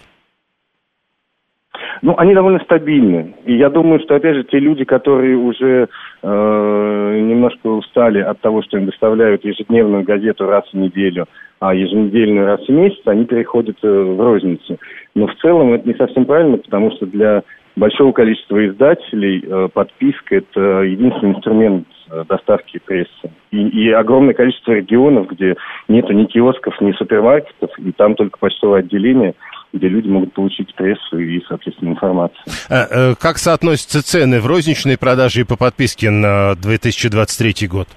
Ну, они довольно стабильны. И я думаю, что, опять же, те люди, которые уже э, немножко устали от того, что им доставляют ежедневную газету раз в неделю, а еженедельную раз в месяц, они переходят э, в розницу. Но в целом это не совсем правильно, потому что для большого количества издателей э, подписка – это единственный инструмент э, доставки прессы. И, и огромное количество регионов, где нету ни киосков, ни супермаркетов, и там только почтовое отделение – где люди могут получить прессу и, соответственно, информацию. А, э, как соотносятся цены в розничной продаже и по подписке на 2023 год?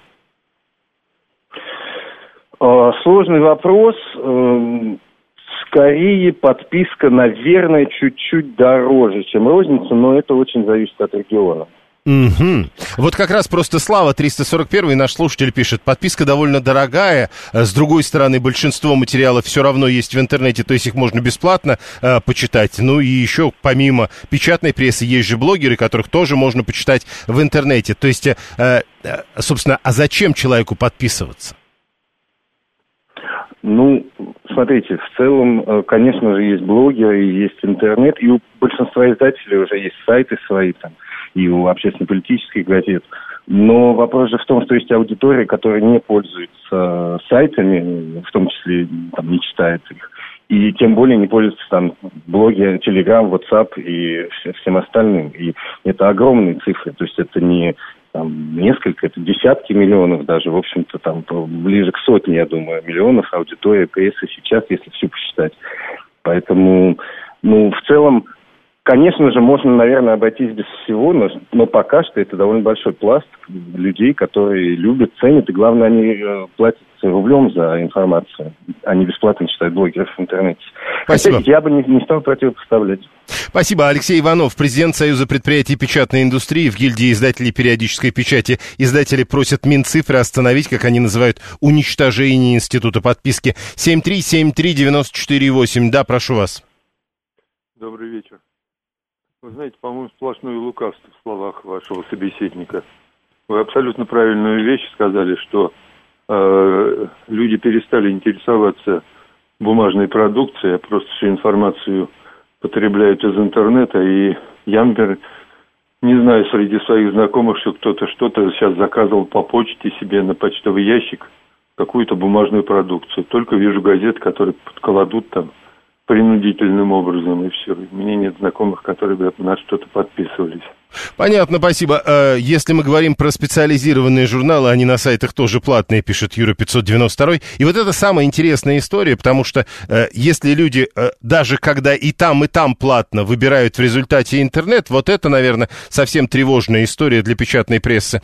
А, сложный вопрос. Эм, скорее подписка, наверное, чуть-чуть дороже, чем розница, но это очень зависит от региона. Угу. Вот как раз просто Слава 341 наш слушатель пишет, подписка довольно дорогая, э, с другой стороны, большинство материалов все равно есть в интернете, то есть их можно бесплатно э, почитать. Ну и еще помимо печатной прессы есть же блогеры, которых тоже можно почитать в интернете. То есть, э, э, собственно, а зачем человеку подписываться? Ну, смотрите, в целом, э, конечно же, есть блогеры, есть интернет, и у большинства издателей уже есть сайты свои там и у общественно-политических газет. Но вопрос же в том, что есть аудитория, которая не пользуется сайтами, в том числе там, не читает их. И тем более не пользуется там блоги, Телеграм, WhatsApp и всем остальным. И это огромные цифры. То есть это не там, несколько, это десятки миллионов даже, в общем-то, там ближе к сотне, я думаю, миллионов аудитории прессы сейчас, если все посчитать. Поэтому, ну, в целом, Конечно же, можно, наверное, обойтись без всего, но, но пока что это довольно большой пласт людей, которые любят, ценят, и главное, они э, платят рублем за информацию, а не бесплатно читают блогеров в интернете. Спасибо. Хотя я бы не, не стал противопоставлять. Спасибо. Алексей Иванов, президент Союза предприятий печатной индустрии в гильдии издателей периодической печати. Издатели просят Минцифры остановить, как они называют, уничтожение института подписки. 7373948. Да, прошу вас. Добрый вечер. Вы знаете, по-моему, сплошное лукавство в словах вашего собеседника. Вы абсолютно правильную вещь сказали, что э, люди перестали интересоваться бумажной продукцией, а просто всю информацию потребляют из интернета. И я, например, не знаю среди своих знакомых, что кто-то что-то сейчас заказывал по почте себе на почтовый ящик какую-то бумажную продукцию. Только вижу газеты, которые кладут там принудительным образом, и все. У меня нет знакомых, которые бы на что-то подписывались. Понятно, спасибо. Э, если мы говорим про специализированные журналы, они на сайтах тоже платные, пишет Юра 592. И вот это самая интересная история, потому что э, если люди, э, даже когда и там, и там платно, выбирают в результате интернет, вот это, наверное, совсем тревожная история для печатной прессы.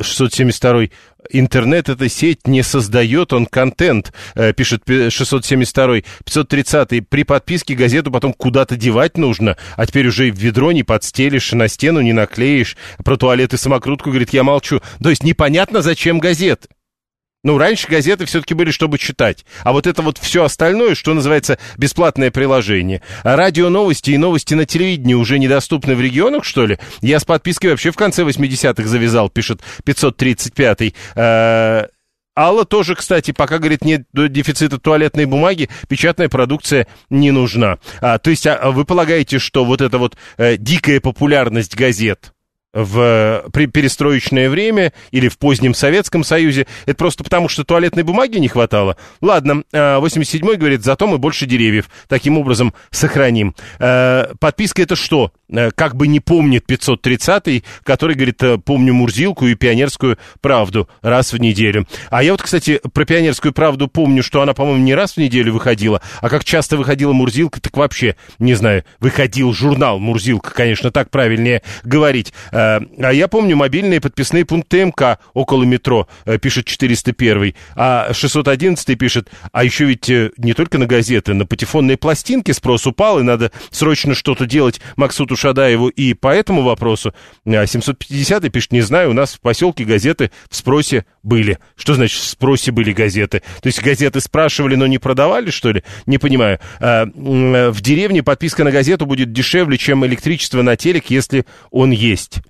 672 интернет эта сеть не создает, он контент, э, пишет 672 530 при подписке газету потом куда-то девать нужно, а теперь уже в ведро не подстелишь, на стену не наклеишь, про туалет и самокрутку, говорит, я молчу. То есть непонятно, зачем газет. Ну, раньше газеты все-таки были, чтобы читать. А вот это вот все остальное, что называется бесплатное приложение. А радио новости и новости на телевидении уже недоступны в регионах, что ли? Я с подпиской вообще в конце 80-х завязал, пишет 535-й. А, Алла тоже, кстати, пока, говорит, нет дефицита туалетной бумаги, печатная продукция не нужна. А, то есть а, вы полагаете, что вот эта вот э, дикая популярность газет, в перестроечное время или в позднем Советском Союзе. Это просто потому, что туалетной бумаги не хватало. Ладно, 87-й а, говорит, зато мы больше деревьев. Таким образом сохраним. А, подписка это что? А, как бы не помнит 530-й, который говорит, помню Мурзилку и Пионерскую правду раз в неделю. А я вот, кстати, про Пионерскую правду помню, что она, по-моему, не раз в неделю выходила, а как часто выходила Мурзилка, так вообще, не знаю, выходил журнал Мурзилка, конечно, так правильнее говорить. А я помню мобильные подписные пункты МК около метро, э, пишет 401, а 611 пишет, а еще ведь э, не только на газеты, на патефонные пластинки спрос упал, и надо срочно что-то делать Максуту Шадаеву и по этому вопросу. А 750 пишет, не знаю, у нас в поселке газеты в спросе были. Что значит в спросе были газеты? То есть газеты спрашивали, но не продавали, что ли? Не понимаю. А, в деревне подписка на газету будет дешевле, чем электричество на телек, если он есть.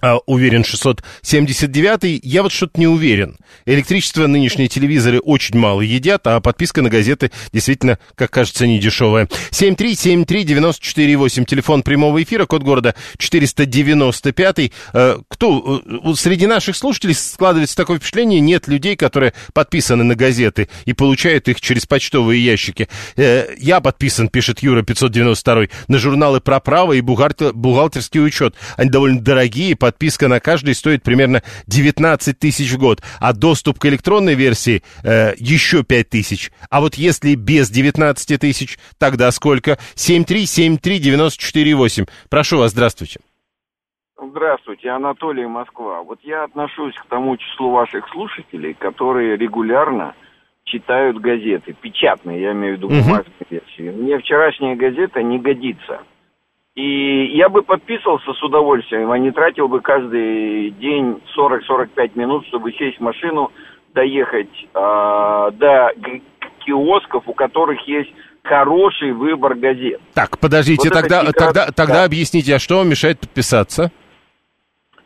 А, уверен 679 я вот что-то не уверен. Электричество нынешние телевизоры очень мало едят, а подписка на газеты действительно, как кажется, не дешевая. 7373948, телефон прямого эфира, код города 495. А, кто? Э, среди наших слушателей складывается такое впечатление, нет людей, которые подписаны на газеты и получают их через почтовые ящики. Э, я подписан, пишет Юра 592, на журналы про право и бухгалтерский учет. Они довольно дорогие, подписка на каждый стоит примерно 19 тысяч в год, а доступ к электронной версии э, еще 5 тысяч. А вот если без 19 тысяч, тогда сколько? 7373948. Прошу вас, здравствуйте. Здравствуйте, Анатолий Москва. Вот я отношусь к тому числу ваших слушателей, которые регулярно читают газеты, печатные, я имею в виду бумажные угу. версии. Мне вчерашняя газета не годится. И я бы подписывался с удовольствием, а не тратил бы каждый день 40-45 минут, чтобы сесть в машину, доехать э, до киосков, у которых есть хороший выбор газет. Так, подождите, вот тогда, тогда, тогда да. объясните, а что вам мешает подписаться?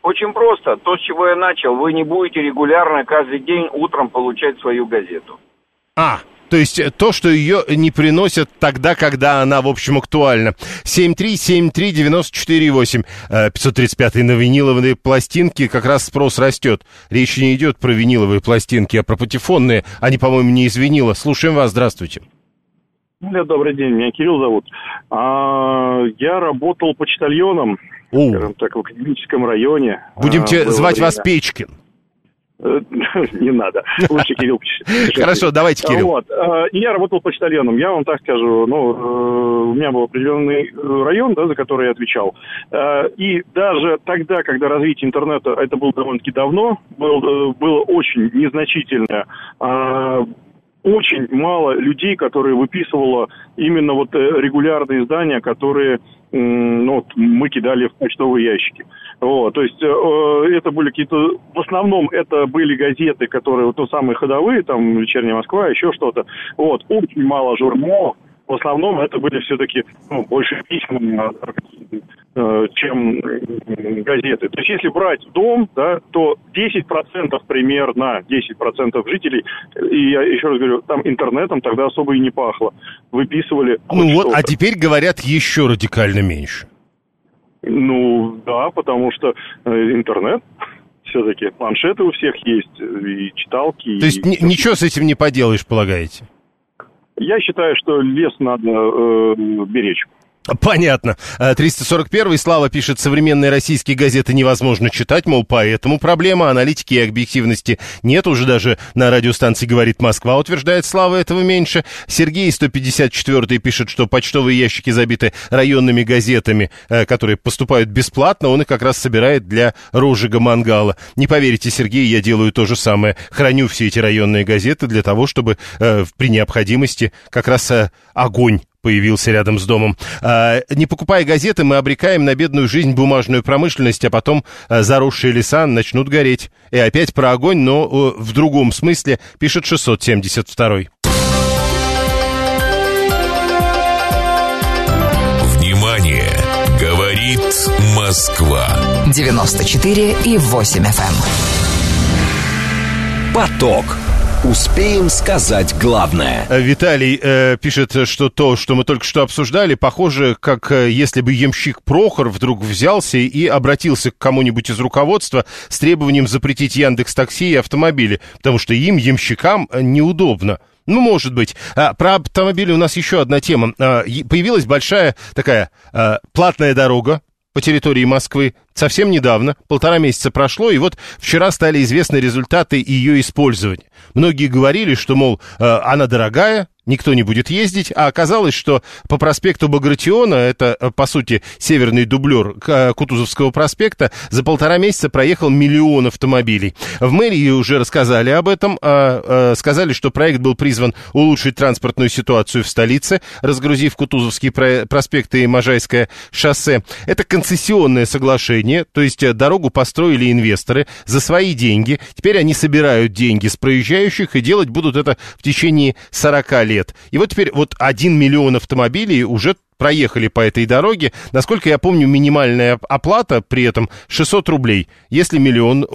Очень просто. То, с чего я начал. Вы не будете регулярно каждый день утром получать свою газету. А, то есть э, то, что ее не приносят тогда, когда она, в общем, актуальна. 7373948, 535 на виниловые пластинки, как раз спрос растет. Речь не идет про виниловые пластинки, а про патефонные. Они, по-моему, не из винила. Слушаем вас, здравствуйте. Нет, добрый день, меня Кирилл зовут. А, я работал почтальоном, О. скажем так, в академическом районе. Будем а, звать время. вас Печкин. [LAUGHS] Не надо. Лучше Кирилл [LAUGHS] Хорошо, давайте, Кирилл. Вот. Э, я работал почтальоном. Я вам так скажу, ну, э, у меня был определенный район, да, за который я отвечал. Э, и даже тогда, когда развитие интернета, это было довольно-таки давно, было, было очень незначительное очень мало людей, которые выписывало именно вот регулярные издания, которые ну, вот мы кидали в почтовые ящики. Вот, то есть э, э, это были какие-то, в основном это были газеты, которые, вот, ну, самые ходовые, там, «Вечерняя Москва», еще что-то. Вот, очень мало журналов, в основном это были все-таки ну, больше письма, э, чем газеты. То есть если брать дом, да, то 10% примерно, 10% жителей, и я еще раз говорю, там интернетом тогда особо и не пахло. Выписывали... Ну вот, а теперь говорят еще радикально меньше. Ну, да, потому что э, интернет все-таки, планшеты у всех есть, и читалки. То есть и... ничего с этим не поделаешь, полагаете? Я считаю, что лес надо э, беречь. Понятно. 341-й Слава пишет, современные российские газеты невозможно читать, мол, поэтому проблема аналитики и объективности нет. Уже даже на радиостанции «Говорит Москва» утверждает Слава, этого меньше. Сергей 154-й пишет, что почтовые ящики забиты районными газетами, э, которые поступают бесплатно. Он их как раз собирает для розжига мангала. Не поверите, Сергей, я делаю то же самое. Храню все эти районные газеты для того, чтобы э, при необходимости как раз э, огонь появился рядом с домом. А, не покупая газеты, мы обрекаем на бедную жизнь бумажную промышленность, а потом а, заросшие леса начнут гореть. И опять про огонь, но а, в другом смысле, пишет 672 Внимание! Говорит Москва. 94 и 8 FM. Эм. Поток. Успеем сказать главное. Э, Виталий э, пишет, что то, что мы только что обсуждали, похоже, как э, если бы ямщик Прохор вдруг взялся и обратился к кому-нибудь из руководства с требованием запретить Яндекс Такси и автомобили, потому что им, ямщикам, э, неудобно. Ну, может быть. А, про автомобили у нас еще одна тема. А, появилась большая такая а, платная дорога по территории Москвы совсем недавно, полтора месяца прошло, и вот вчера стали известны результаты ее использования. Многие говорили, что, мол, э, она дорогая, никто не будет ездить, а оказалось, что по проспекту Багратиона, это, э, по сути, северный дублер э, Кутузовского проспекта, за полтора месяца проехал миллион автомобилей. В мэрии уже рассказали об этом, а, сказали, что проект был призван улучшить транспортную ситуацию в столице, разгрузив Кутузовский проспект и Можайское шоссе. Это концессионное соглашение, то есть дорогу построили инвесторы за свои деньги, теперь они собирают деньги с проезжающих и делать будут это в течение 40 лет лет. И вот теперь вот 1 миллион автомобилей уже проехали по этой дороге. Насколько я помню, минимальная оплата при этом 600 рублей. Если миллион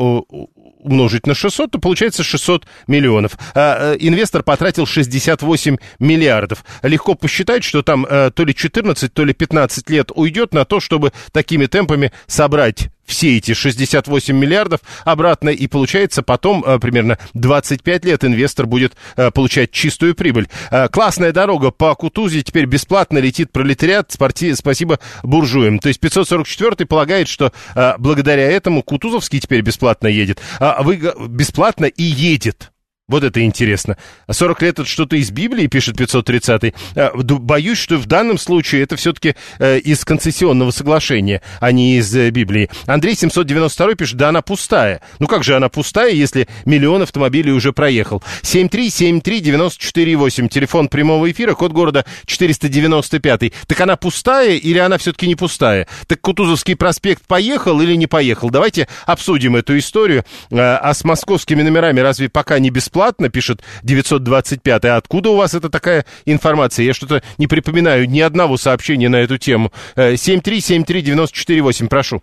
умножить на 600, то получается 600 миллионов. А, э, инвестор потратил 68 миллиардов. Легко посчитать, что там а, то ли 14, то ли 15 лет уйдет на то, чтобы такими темпами собрать все эти 68 миллиардов обратно, и получается потом э, примерно 25 лет инвестор будет э, получать чистую прибыль. Э, классная дорога по Кутузе теперь бесплатно летит пролетариат, спорти, спасибо буржуям. То есть 544 полагает, что благодаря этому Кутузовский теперь бесплатно едет, а вы бесплатно и едет. Вот это интересно. 40 лет это что-то из Библии, пишет 530-й. А, боюсь, что в данном случае это все-таки э, из концессионного соглашения, а не из э, Библии. Андрей 792 пишет, да она пустая. Ну как же она пустая, если миллион автомобилей уже проехал? 7373948, телефон прямого эфира, код города 495. Так она пустая или она все-таки не пустая? Так Кутузовский проспект поехал или не поехал? Давайте обсудим эту историю. А, а с московскими номерами разве пока не бесплатно? Бесплатно, пишет 925 А откуда у вас это такая информация? Я что-то не припоминаю ни одного сообщения на эту тему. 7373948, э, прошу.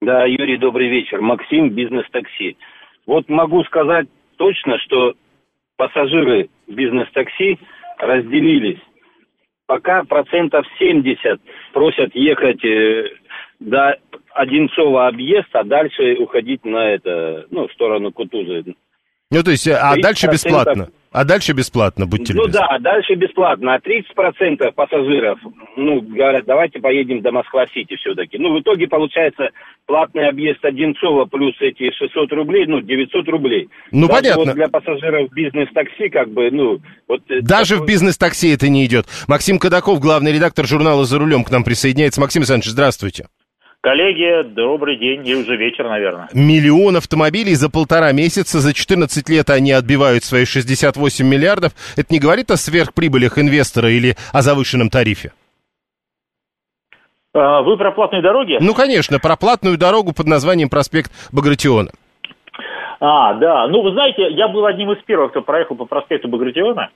Да, Юрий, добрый вечер. Максим, бизнес-такси. Вот могу сказать точно, что пассажиры бизнес-такси разделились. Пока процентов 70 просят ехать э, до Одинцова объезд, а дальше уходить на это, ну, в сторону Кутузы. Ну, то есть, а дальше бесплатно? А дальше бесплатно, будьте Ну любезны. да, дальше бесплатно. А 30% пассажиров, ну, говорят, давайте поедем до Москва-Сити все-таки. Ну, в итоге получается платный объезд Одинцова плюс эти 600 рублей, ну, 900 рублей. Ну, Даже понятно. Вот для пассажиров бизнес-такси, как бы, ну, вот... э, Даже в такой- бизнес-такси это не идет. Максим Кадаков, главный редактор журнала «За рулем» к нам присоединяется. Максим Александрович, здравствуйте. Коллеги, добрый день, и уже вечер, наверное. Миллион автомобилей за полтора месяца, за 14 лет они отбивают свои 68 миллиардов. Это не говорит о сверхприбылях инвестора или о завышенном тарифе? А, Вы про платные дороги? Ну, конечно, про платную дорогу под названием проспект Багратиона. А, да. Ну, вы знаете, я был одним из первых, кто проехал по проспекту Багратиона.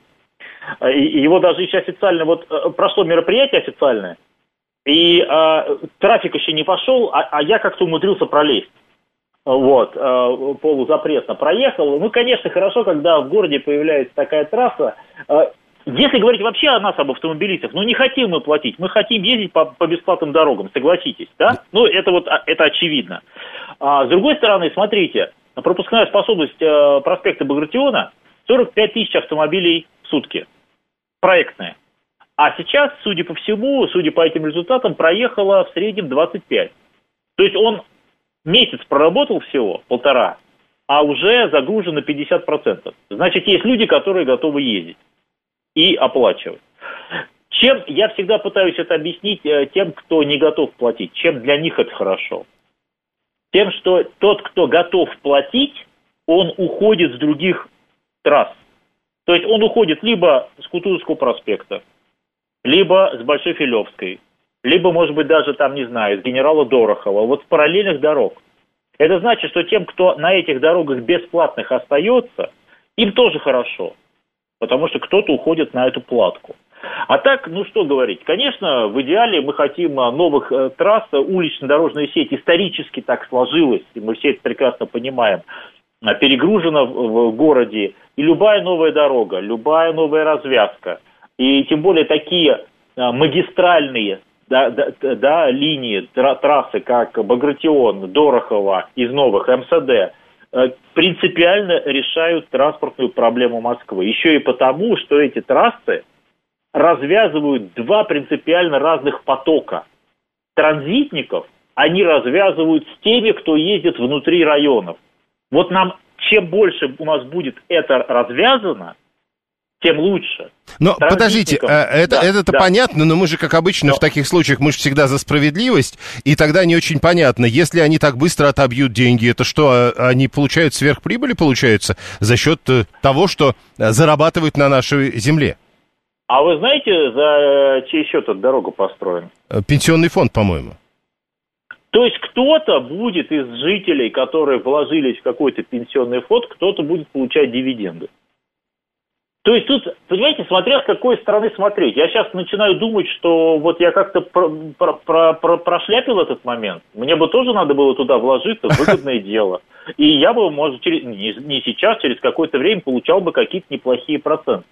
И, и его даже еще официально, вот э, прошло мероприятие официальное, и э, трафик еще не пошел, а, а я как-то умудрился пролезть. Вот, э, полузапретно проехал. Ну, конечно, хорошо, когда в городе появляется такая трасса. Э, Если говорить вообще о нас, об автомобилистах, ну не хотим мы платить, мы хотим ездить по, по бесплатным дорогам, согласитесь, да? Ну, это вот, а, это очевидно. А, с другой стороны, смотрите, пропускная способность э, проспекта Багратиона 45 тысяч автомобилей в сутки. Проектная. А сейчас, судя по всему, судя по этим результатам, проехало в среднем 25. То есть он месяц проработал всего, полтора, а уже загружен на 50%. Значит, есть люди, которые готовы ездить и оплачивать. Чем я всегда пытаюсь это объяснить э, тем, кто не готов платить, чем для них это хорошо. Тем, что тот, кто готов платить, он уходит с других трасс. То есть он уходит либо с Кутузовского проспекта, либо с Большой Филевской, либо, может быть, даже там, не знаю, с генерала Дорохова, вот с параллельных дорог. Это значит, что тем, кто на этих дорогах бесплатных остается, им тоже хорошо, потому что кто-то уходит на эту платку. А так, ну что говорить, конечно, в идеале мы хотим а, новых э, трасс, улично-дорожная сеть исторически так сложилась, и мы все это прекрасно понимаем, а, перегружена в городе, и любая новая дорога, любая новая развязка, и тем более такие а, магистральные да, да, да, линии, тра- трассы, как Багратион, Дорохова из новых, МСД, э, принципиально решают транспортную проблему Москвы. Еще и потому, что эти трассы развязывают два принципиально разных потока. Транзитников они развязывают с теми, кто ездит внутри районов. Вот нам, чем больше у нас будет это развязано, тем лучше. Но подождите, э, это, Да, это да. понятно, но мы же, как обычно, в таких случаях, мы же всегда за справедливость, и тогда не очень понятно, если они так быстро отобьют деньги, это что, э, они получают сверхприбыли, получается, за счет э, того, что э, зарабатывают на нашей земле? А вы знаете, за чей счет эта дорога построена? Пенсионный фонд, по-моему. То есть кто-то будет из жителей, которые вложились в какой-то пенсионный фонд, кто-то будет получать дивиденды. То есть тут, понимаете, смотря с какой стороны смотреть. Я сейчас начинаю думать, что вот я как-то про- про- про- про- прошляпил этот момент. Мне бы тоже надо было туда вложиться, [LAUGHS] выгодное дело. И я бы, может, через, не, не сейчас, через какое-то время получал бы какие-то неплохие проценты.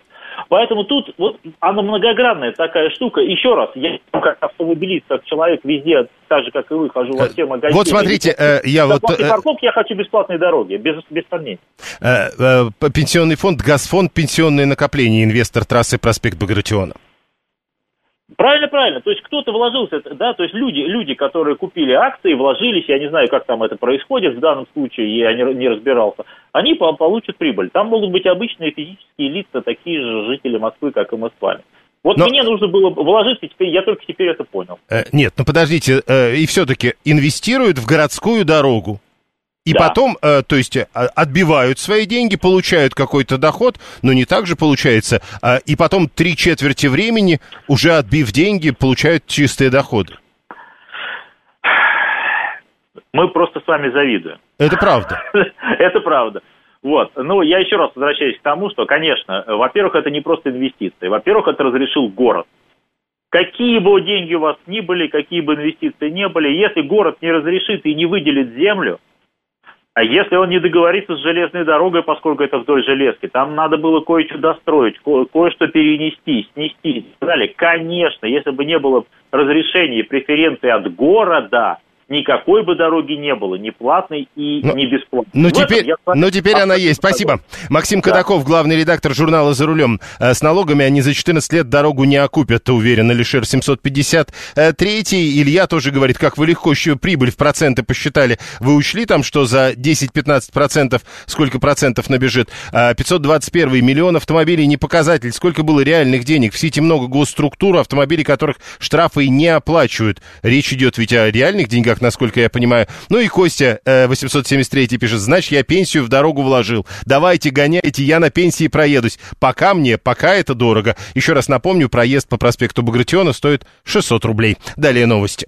Поэтому тут вот она многогранная такая штука. Еще раз, я как автомобилист, как человек везде, так же, как и вы, хожу во все магазины. Вот смотрите, э, я вот... Э, парковки я хочу бесплатные дороги, без, без сомнений. э, э, Пенсионный фонд, Газфонд, пенсионные накопления, инвестор трассы проспект Багратиона. Правильно, правильно. То есть кто-то вложился, да, то есть люди, люди, которые купили акции, вложились, я не знаю, как там это происходит в данном случае, я не, не разбирался, они по- получат прибыль. Там могут быть обычные физические лица, такие же жители Москвы, как и мы с вами. Вот Но- мне нужно было вложиться, теперь, я только теперь это понял. Э, Нет, ну подождите, э, и все-таки инвестируют в городскую дорогу. И Да. потом, э, то есть, э, отбивают свои деньги, получают какой-то доход, но не так же получается. А, и потом три четверти времени, уже отбив деньги, получают чистые доходы. Мы просто с вами завидуем. Это правда. [LAUGHS] Это правда. Вот. Ну, я еще раз возвращаюсь к тому, что, конечно, э, во-первых, это не просто инвестиции. Во-первых, это разрешил город. Какие бы деньги у вас ни были, какие бы инвестиции не были, если город не разрешит и не выделит землю, а если он не договорится с железной дорогой, поскольку это вдоль железки, там надо было кое-что достроить, ко- кое-что перенести, снести и так далее. Конечно, если бы не было разрешения и преференций от города, никакой бы дороги не было, ни платной и Но- не бесплатной. Ну В этом теперь, я вами ну теперь она есть. Спасибо. Максим Да. Кадаков, главный редактор журнала «За рулем». Э, С налогами они за 14 лет дорогу не окупят, уверен Алишер 753. Илья тоже говорит, как вы легко еще прибыль в проценты посчитали. Вы учли там, что за 10-15 процентов, сколько процентов набежит? А, 521 миллион автомобилей не показатель. Сколько было реальных денег? В Сити много госструктур, автомобилей, которых штрафы не оплачивают. Речь идет ведь о реальных деньгах, насколько я понимаю. Ну и Костя, э, 873 пишет, значит, я пенсию в дорогу вложил. Давайте, гоняйте, я на пенсии проедусь. Пока мне, пока это дорого. Еще раз напомню, проезд по проспекту Багратиона стоит 600 рублей. Далее новости.